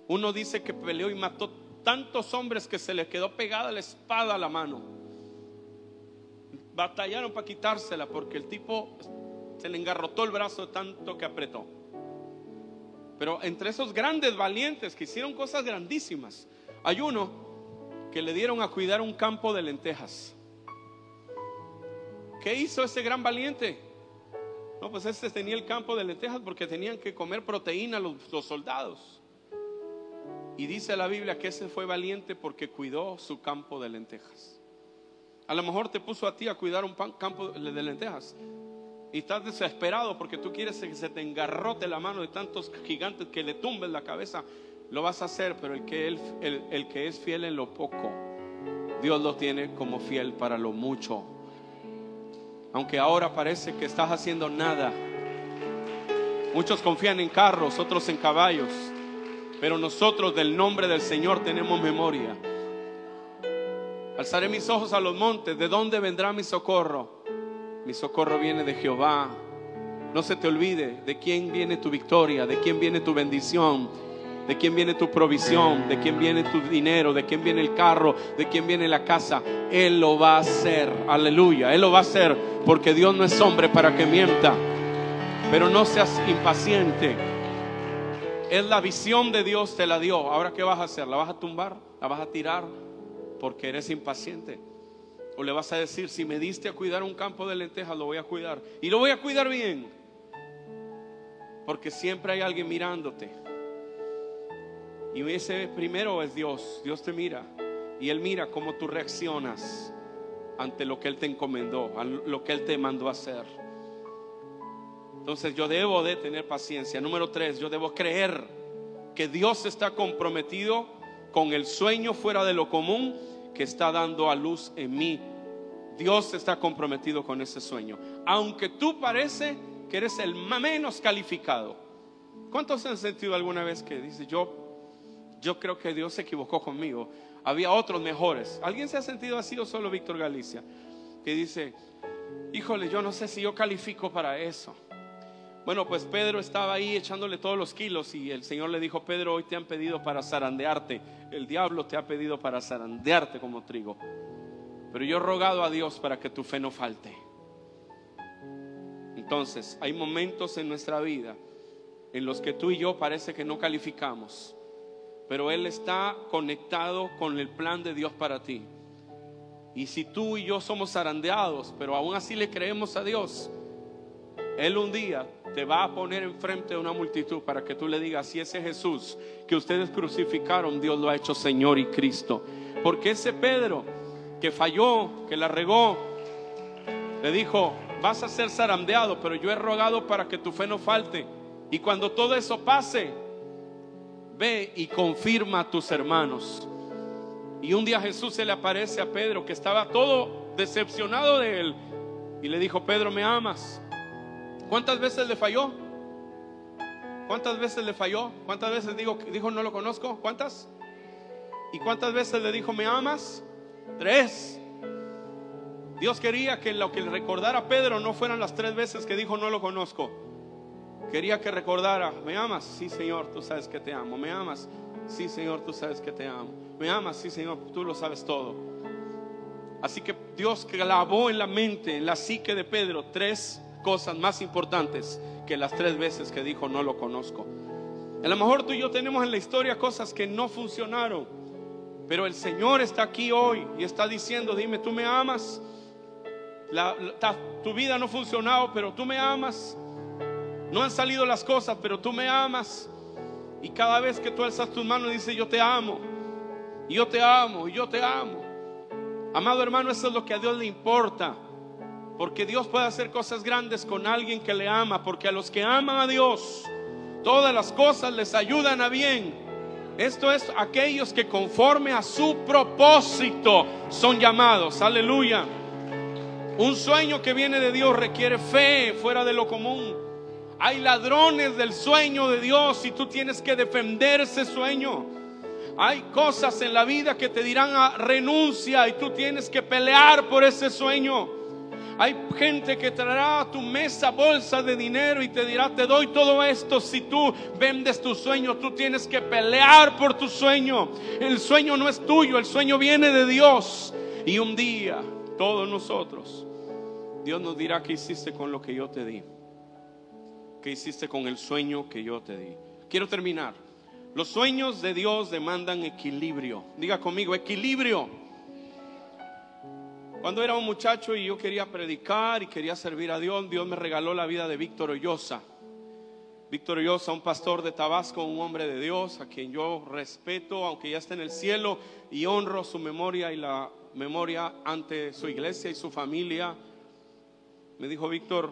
uno dice que peleó y mató tantos hombres que se les quedó pegada la espada a la mano. Batallaron para quitársela porque el tipo se le engarrotó el brazo tanto que apretó. Pero entre esos grandes valientes que hicieron cosas grandísimas, hay uno que le dieron a cuidar un campo de lentejas. ¿Qué hizo ese gran valiente? No, pues este tenía el campo de lentejas porque tenían que comer proteína los, los soldados. Y dice la Biblia que ese fue valiente porque cuidó su campo de lentejas. A lo mejor te puso a ti a cuidar un campo de lentejas. Y estás desesperado porque tú quieres que se te engarrote la mano de tantos gigantes que le tumben la cabeza. Lo vas a hacer, pero el que, el que es fiel en lo poco, Dios lo tiene como fiel para lo mucho. Aunque ahora parece que estás haciendo nada. Muchos confían en carros, otros en caballos. Pero nosotros del nombre del Señor tenemos memoria. Alzaré mis ojos a los montes. ¿De dónde vendrá mi socorro? Mi socorro viene de Jehová. No se te olvide de quién viene tu victoria, de quién viene tu bendición, de quién viene tu provisión, de quién viene tu dinero, de quién viene el carro, de quién viene la casa. Él lo va a hacer. Aleluya. Él lo va a hacer porque Dios no es hombre para que mienta. Pero no seas impaciente. Es la visión de Dios, te la dio. Ahora, ¿qué vas a hacer? ¿La vas a tumbar? ¿La vas a tirar? Porque eres impaciente. O le vas a decir, si me diste a cuidar un campo de lentejas, lo voy a cuidar. Y lo voy a cuidar bien. Porque siempre hay alguien mirándote. Y ese primero es Dios. Dios te mira. Y Él mira cómo tú reaccionas ante lo que Él te encomendó, a lo que Él te mandó a hacer. Entonces yo debo de tener paciencia. Número tres, yo debo creer que Dios está comprometido con el sueño fuera de lo común que está dando a luz en mí. Dios está comprometido con ese sueño. Aunque tú parece que eres el menos calificado. ¿Cuántos han sentido alguna vez que dice yo, yo creo que Dios se equivocó conmigo? Había otros mejores. ¿Alguien se ha sentido así o solo Víctor Galicia? Que dice, híjole, yo no sé si yo califico para eso. Bueno, pues Pedro estaba ahí echándole todos los kilos y el Señor le dijo, Pedro, hoy te han pedido para zarandearte. El diablo te ha pedido para zarandearte como trigo. Pero yo he rogado a Dios para que tu fe no falte. Entonces, hay momentos en nuestra vida en los que tú y yo parece que no calificamos, pero Él está conectado con el plan de Dios para ti. Y si tú y yo somos zarandeados, pero aún así le creemos a Dios, Él un día te va a poner enfrente de una multitud para que tú le digas, si ese Jesús que ustedes crucificaron, Dios lo ha hecho Señor y Cristo. Porque ese Pedro que falló, que la regó, le dijo, vas a ser zarandeado, pero yo he rogado para que tu fe no falte. Y cuando todo eso pase, ve y confirma a tus hermanos. Y un día Jesús se le aparece a Pedro, que estaba todo decepcionado de él, y le dijo, Pedro, ¿me amas? ¿Cuántas veces le falló? ¿Cuántas veces le falló? ¿Cuántas veces dijo, dijo no lo conozco? ¿Cuántas? ¿Y cuántas veces le dijo, ¿me amas? Tres. Dios quería que lo que le recordara Pedro no fueran las tres veces que dijo, no lo conozco. Quería que recordara, ¿me amas? Sí, Señor, tú sabes que te amo. ¿Me amas? Sí, Señor, tú sabes que te amo. ¿Me amas? Sí, Señor, tú lo sabes todo. Así que Dios clavó en la mente, en la psique de Pedro, tres cosas más importantes que las tres veces que dijo no lo conozco. A lo mejor tú y yo tenemos en la historia cosas que no funcionaron, pero el Señor está aquí hoy y está diciendo, dime, tú me amas. tu vida no ha funcionado, pero tú me amas. No han salido las cosas, pero tú me amas. Y cada vez que tú alzas tus manos, dice, yo te amo. Yo te amo, y yo te amo. Amado hermano, eso es lo que a Dios le importa. Porque Dios puede hacer cosas grandes con alguien que le ama. Porque a los que aman a Dios, todas las cosas les ayudan a bien. Esto es aquellos que conforme a su propósito son llamados. Aleluya. Un sueño que viene de Dios requiere fe fuera de lo común. Hay ladrones del sueño de Dios y tú tienes que defender ese sueño. Hay cosas en la vida que te dirán a renuncia y tú tienes que pelear por ese sueño. Hay gente que traerá a tu mesa bolsa de dinero y te dirá, te doy todo esto si tú vendes tu sueño. Tú tienes que pelear por tu sueño. El sueño no es tuyo, el sueño viene de Dios. Y un día, todos nosotros, Dios nos dirá qué hiciste con lo que yo te di. ¿Qué hiciste con el sueño que yo te di? Quiero terminar. Los sueños de Dios demandan equilibrio. Diga conmigo, equilibrio. Cuando era un muchacho y yo quería predicar y quería servir a Dios, Dios me regaló la vida de Víctor Ollosa. Víctor Ollosa, un pastor de Tabasco, un hombre de Dios, a quien yo respeto, aunque ya está en el cielo, y honro su memoria y la memoria ante su iglesia y su familia. Me dijo, Víctor,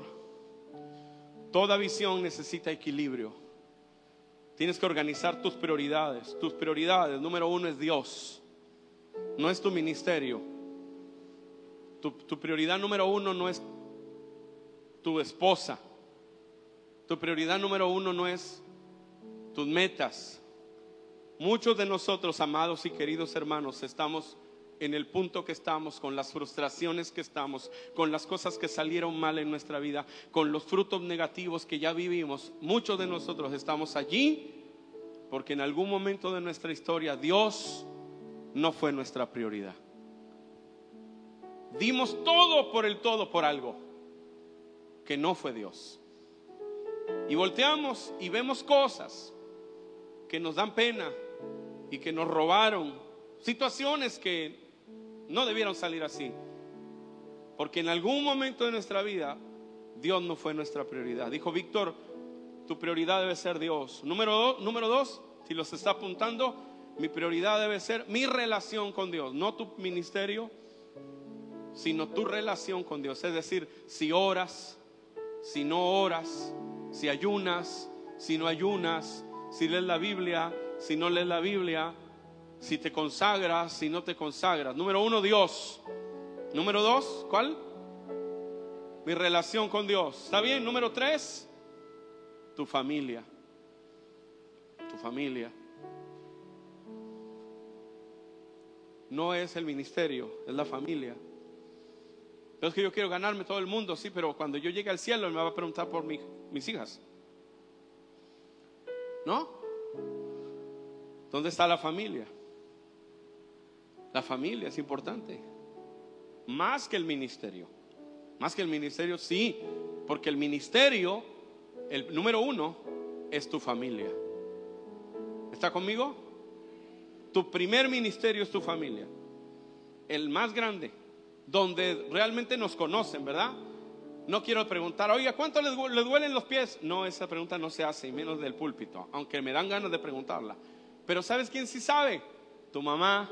toda visión necesita equilibrio. Tienes que organizar tus prioridades. Tus prioridades, número uno es Dios, no es tu ministerio tu, prioridad número uno no es tu esposa. Tu prioridad número uno no es tus metas. Muchos de nosotros, amados y queridos hermanos, estamos en el punto que estamos, con las frustraciones que estamos, con las cosas que salieron mal en nuestra vida, con los frutos negativos que ya vivimos. Muchos de nosotros estamos allí porque en algún momento de nuestra historia Dios no fue nuestra prioridad. Dimos todo por el todo por algo que no fue Dios. Y volteamos y vemos cosas que nos dan pena y que nos robaron. Situaciones que no debieron salir así. Porque en algún momento de nuestra vida Dios no fue nuestra prioridad. Dijo Víctor, tu prioridad debe ser Dios. Número dos, número dos, si los está apuntando, mi prioridad debe ser mi relación con Dios, no tu ministerio, sino tu relación con Dios. Es decir, si oras, si no oras, si ayunas, si no ayunas, si lees la Biblia, si no lees la Biblia, si te consagras, si no te consagras. Número uno, Dios. Número dos, ¿cuál? Mi relación con Dios. ¿Está bien? Número tres, tu familia. Tu familia. No es el ministerio, es la familia. Pero es que yo quiero ganarme todo el mundo, sí, pero cuando yo llegue al cielo me va a preguntar por mis hijas. ¿No? ¿Dónde está la familia? La familia es importante. Más que el ministerio. Más que el ministerio, sí. Porque el ministerio, el número uno, es tu familia. ¿Está conmigo? Tu primer ministerio es tu familia. El más grande, donde realmente nos conocen, ¿verdad? No quiero preguntar, oiga, ¿cuánto le, duelen los pies? No, esa pregunta no se hace, y menos del púlpito, aunque me dan ganas de preguntarla. Pero ¿sabes quién sí sabe? Tu mamá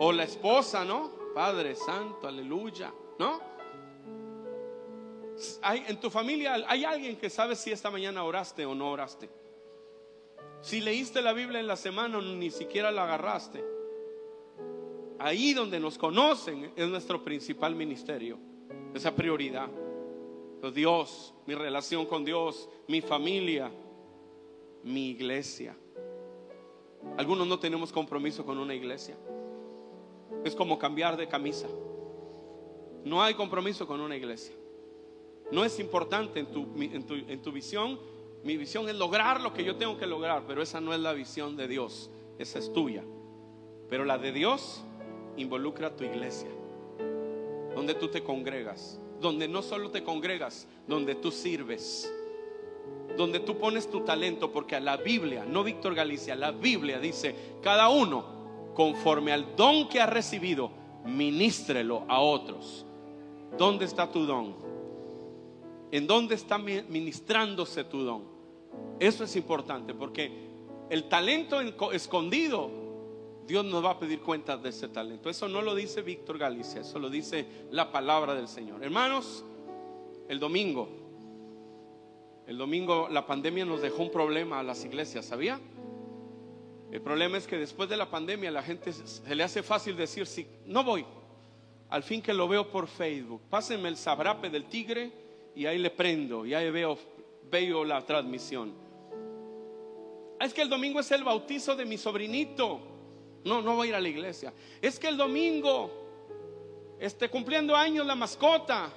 o la esposa, ¿no? Padre Santo, aleluya, ¿no? Hay, en tu familia hay alguien que sabe si esta mañana oraste o no oraste. Si leíste la Biblia en la semana, ni siquiera la agarraste. Ahí donde nos conocen es nuestro principal ministerio, esa prioridad. Dios, mi relación con Dios, mi familia, mi iglesia. Algunos no tenemos compromiso con una iglesia. Es como cambiar de camisa. No hay compromiso con una iglesia. No es importante en tu, en tu, visión. Mi visión es lograr lo que yo tengo que lograr, pero esa no es la visión de Dios. Esa es tuya. Pero la de Dios involucra a tu iglesia, donde tú te congregas, donde no solo te congregas, donde tú sirves, donde tú pones tu talento, porque a la Biblia, no Víctor Galicia, la Biblia dice, cada uno, conforme al don que ha recibido, ministrelo a otros. ¿Dónde está tu don? ¿En dónde está ministrándose tu don? Eso es importante porque el talento escondido, Dios nos va a pedir cuentas de ese talento. Eso no lo dice Víctor Galicia, eso lo dice la palabra del Señor. Hermanos, el domingo, el domingo la pandemia nos dejó un problema a las iglesias, ¿sabía? El problema es que después de la pandemia la gente se le hace fácil decir, sí, no voy. Al fin que lo veo por Facebook, pásenme el sabrape del tigre y ahí le prendo y ahí veo, veo la transmisión. Es que el domingo es el bautizo de mi sobrinito. No, no voy a ir a la iglesia. Es que el domingo, esté cumpliendo años la mascota.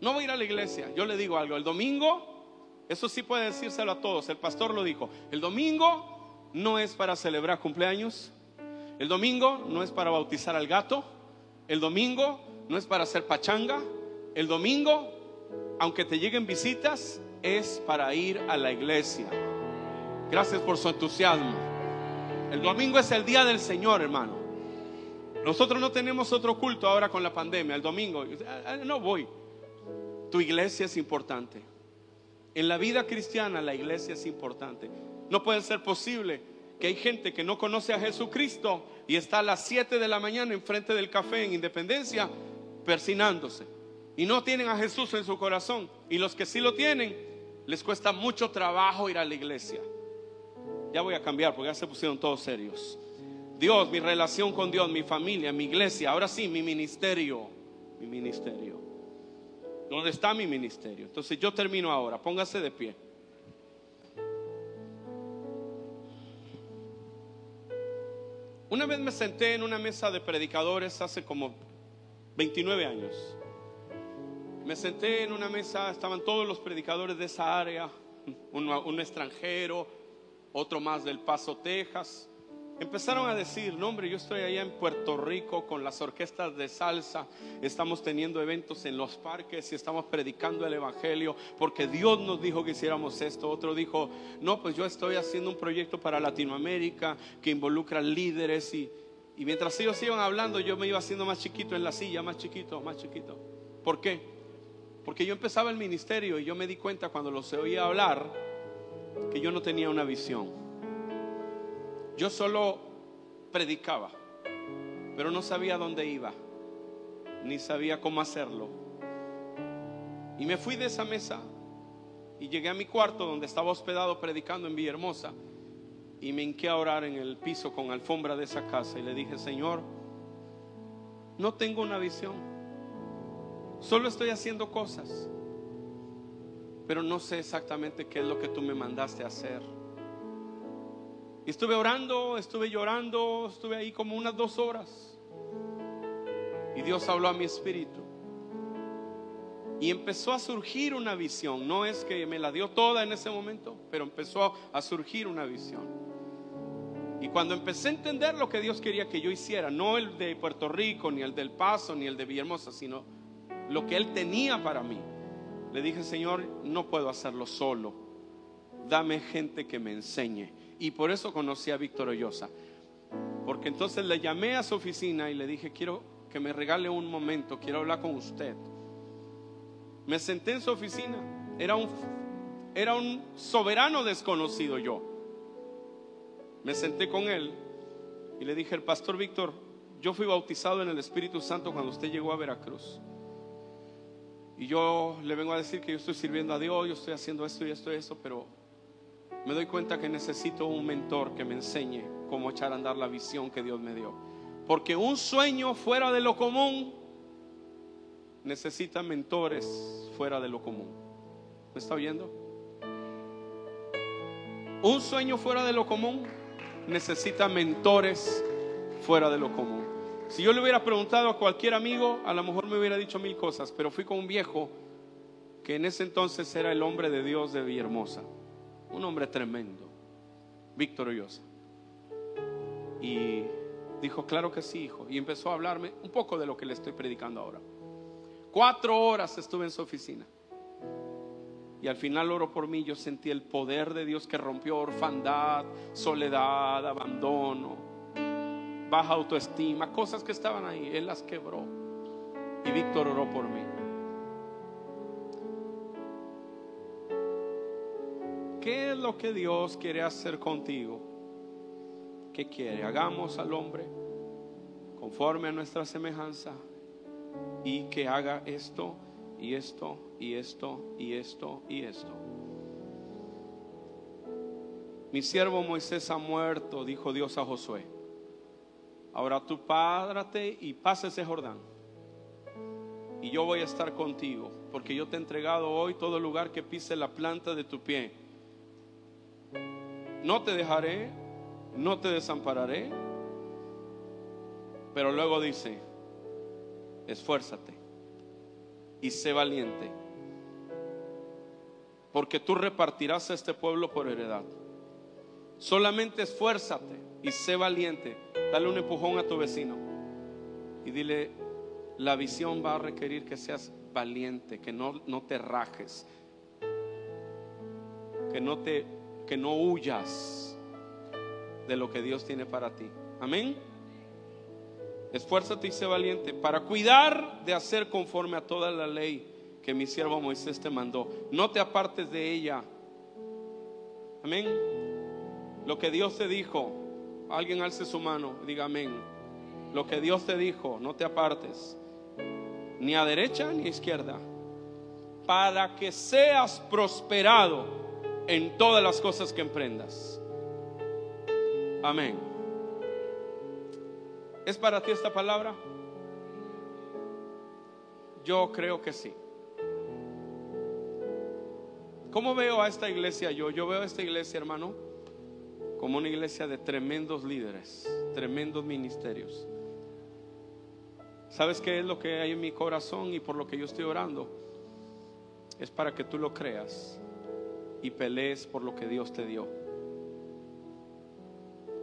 No voy a ir a la iglesia. Yo le digo algo. El domingo, eso sí puede decírselo a todos. El pastor lo dijo. El domingo no es para celebrar cumpleaños. El domingo no es para bautizar al gato. El domingo no es para hacer pachanga. El domingo aunque te lleguen visitas, es para ir a la iglesia. Gracias por su entusiasmo. El domingo es el día del Señor, hermano. Nosotros no tenemos otro culto ahora con la pandemia. El domingo, no voy. Tu iglesia es importante. En la vida cristiana la iglesia es importante. No puede ser posible que hay gente que no conoce a Jesucristo y está a las 7 de la mañana enfrente del café en Independencia persinándose y no tienen a Jesús en su corazón. Y los que sí lo tienen, les cuesta mucho trabajo ir a la iglesia. Ya voy a cambiar porque ya se pusieron todos serios. Dios, mi relación con Dios, mi familia, mi iglesia, ahora sí, mi ministerio, mi ministerio. ¿Dónde está mi ministerio? Entonces yo termino ahora, póngase de pie. Una vez me senté en una mesa de predicadores hace como 29 años. Me senté en una mesa, estaban todos los predicadores de esa área, un, extranjero, otro más del Paso, Texas. Empezaron a decir, no hombre, yo estoy allá en Puerto Rico con las orquestas de salsa, estamos teniendo eventos en los parques y estamos predicando el Evangelio porque Dios nos dijo que hiciéramos esto. Otro dijo, no, pues yo estoy haciendo un proyecto para Latinoamérica que involucra líderes y, y mientras ellos iban hablando yo me iba haciendo más chiquito en la silla, más chiquito, más chiquito. ¿Por qué? Porque yo empezaba el ministerio y yo me di cuenta cuando los oía hablar que yo no tenía una visión. Yo solo predicaba, pero no sabía dónde iba, ni sabía cómo hacerlo. Y me fui de esa mesa y llegué a mi cuarto donde estaba hospedado predicando en Villahermosa y me hinqué a orar en el piso con alfombra de esa casa y le dije, Señor, no tengo una visión. Solo estoy haciendo cosas, pero no sé exactamente qué es lo que tú me mandaste a hacer. Y estuve orando, estuve llorando, estuve ahí como unas dos horas. Y Dios habló a mi espíritu. Y empezó a surgir una visión. No es que me la dio toda en ese momento, pero empezó a surgir una visión. Y cuando empecé a entender lo que Dios quería que yo hiciera, no el de Puerto Rico, ni el del Paso, ni el de Villahermosa, sino lo que Él tenía para mí. Le dije, Señor, no puedo hacerlo solo. dame gente que me enseñe. Y por eso conocí a Víctor Ollosa. Porque entonces le llamé a su oficina y le dije, quiero que me regale un momento, quiero hablar con usted. Me senté en su oficina, era un, era un soberano desconocido yo. Me senté con él y le dije, el pastor Víctor, yo fui bautizado en el Espíritu Santo cuando usted llegó a Veracruz. Y yo le vengo a decir que yo estoy sirviendo a Dios, yo estoy haciendo esto y esto y esto, pero me doy cuenta que necesito un mentor que me enseñe cómo echar a andar la visión que Dios me dio. Porque un sueño fuera de lo común necesita mentores fuera de lo común. ¿Me está oyendo? Un sueño fuera de lo común necesita mentores fuera de lo común. Si yo le hubiera preguntado a cualquier amigo, a lo mejor me hubiera dicho mil cosas, pero fui con un viejo que en ese entonces era el hombre de Dios de Villahermosa, un hombre tremendo, Víctor. Y dijo, claro que sí, hijo, y empezó a hablarme un poco de lo que le estoy predicando ahora. Cuatro horas estuve en su oficina. Y al final oró por mí, yo sentí el poder de Dios que rompió orfandad, soledad, abandono, baja autoestima, cosas que estaban ahí, Él las quebró. Y Víctor oró por mí. ¿Qué es lo que Dios quiere hacer contigo? ¿Qué quiere? Hagamos al hombre conforme a nuestra semejanza y que haga esto y esto y esto y esto y esto. Mi siervo Moisés ha muerto, dijo Dios a Josué. Ahora tú párate y pasa ese Jordán. Y yo voy a estar contigo, porque yo te he entregado hoy todo lugar que pise la planta de tu pie. No te dejaré, no te desampararé. Pero luego dice, esfuérzate y sé valiente, porque tú repartirás a este pueblo por heredad. Solamente esfuérzate y sé valiente. Dale un empujón a tu vecino y dile, la visión va a requerir que seas valiente, que no, no te rajes, que no te que no huyas de lo que Dios tiene para ti. Amén. Esfuérzate y sé valiente para cuidar de hacer conforme a toda la ley que mi siervo Moisés te mandó. No te apartes de ella. Amén. Lo que Dios te dijo, alguien alce su mano, diga amén. Lo que Dios te dijo, no te apartes, ni a derecha ni a izquierda, para que seas prosperado en todas las cosas que emprendas. Amén. ¿Es para ti esta palabra? Yo creo que sí. ¿Cómo veo a esta iglesia yo? Yo veo a esta iglesia, hermano, como una iglesia de tremendos líderes, tremendos ministerios. ¿Sabes qué es lo que hay en mi corazón y por lo que yo estoy orando? Es para que tú lo creas y pelees por lo que Dios te dio.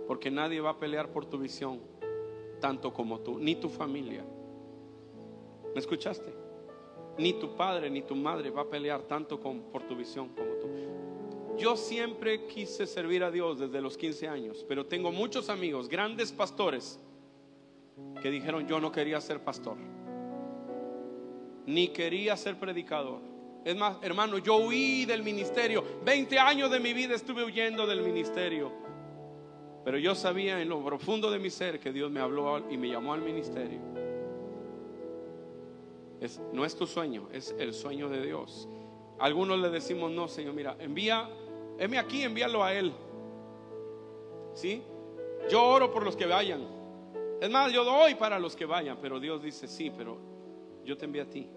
Porque nadie va a pelear por tu visión tanto como tú, ni tu familia. ¿Me escuchaste? Ni tu padre ni tu madre va a pelear tanto por tu visión como tú. Yo siempre quise servir a Dios desde los 15 años, pero tengo muchos amigos, grandes pastores, que dijeron yo no quería ser pastor, ni quería ser predicador. Es más, hermano, yo huí del ministerio. 20 años de mi vida estuve huyendo del ministerio pero yo sabía en lo profundo de mi ser que Dios me habló y me llamó al ministerio. No es tu sueño, es el sueño de Dios. Algunos le decimos, no, Señor, mira, envía, heme aquí, envíalo a Él. ¿Sí? Yo oro por los que vayan. Es más, yo doy para los que vayan, pero Dios dice, sí, pero yo te envío a ti.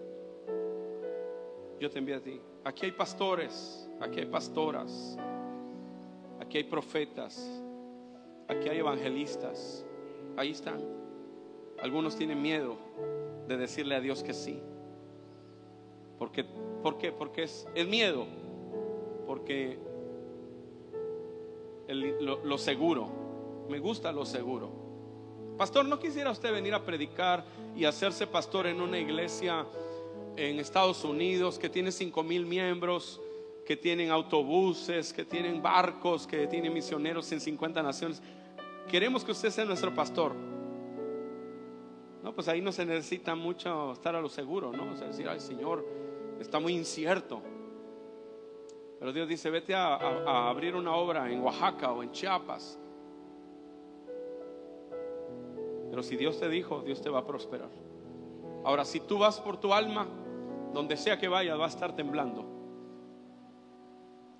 Yo te envío a ti. Aquí hay pastores, aquí hay pastoras, aquí hay profetas, Aquí hay evangelistas. Ahí están. Algunos tienen miedo de decirle a Dios que sí. Porque, ¿Por qué? Porque es, el miedo. Porque lo, seguro. Me gusta lo seguro. Pastor, ¿no quisiera usted venir a predicar y hacerse pastor en una iglesia en Estados Unidos que tiene cinco mil miembros, que tienen autobuses, que tienen barcos, que tienen misioneros en 50 naciones. Queremos que usted sea nuestro pastor. No, pues ahí no se necesita mucho estar a lo seguro, ¿no? O sea, decir, ay Señor, está muy incierto. Pero Dios dice, vete a, abrir una obra en Oaxaca o en Chiapas. Pero si Dios te dijo, Dios te va a prosperar. Ahora, si tú vas por tu alma, donde sea que vayas, va a estar temblando.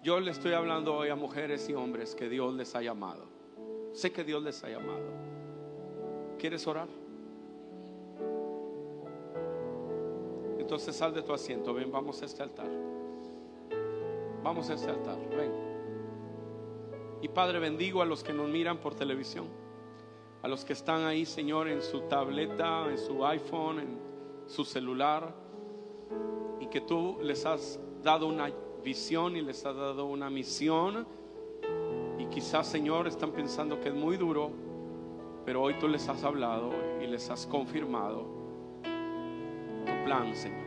Yo le estoy hablando hoy a mujeres y hombres que Dios les ha llamado. Sé que Dios les ha llamado. ¿Quieres orar? Entonces sal de tu asiento, ven, vamos a este altar. Vamos a altar, ven. Y Padre, bendigo a los que nos miran por televisión, a los que están ahí, Señor, en su tableta, en su iPhone, en su celular, y que tú les has dado una visión y les ha dado una misión. Y quizás, Señor, están pensando que es muy duro, pero hoy tú les has hablado y les has confirmado tu plan, Señor.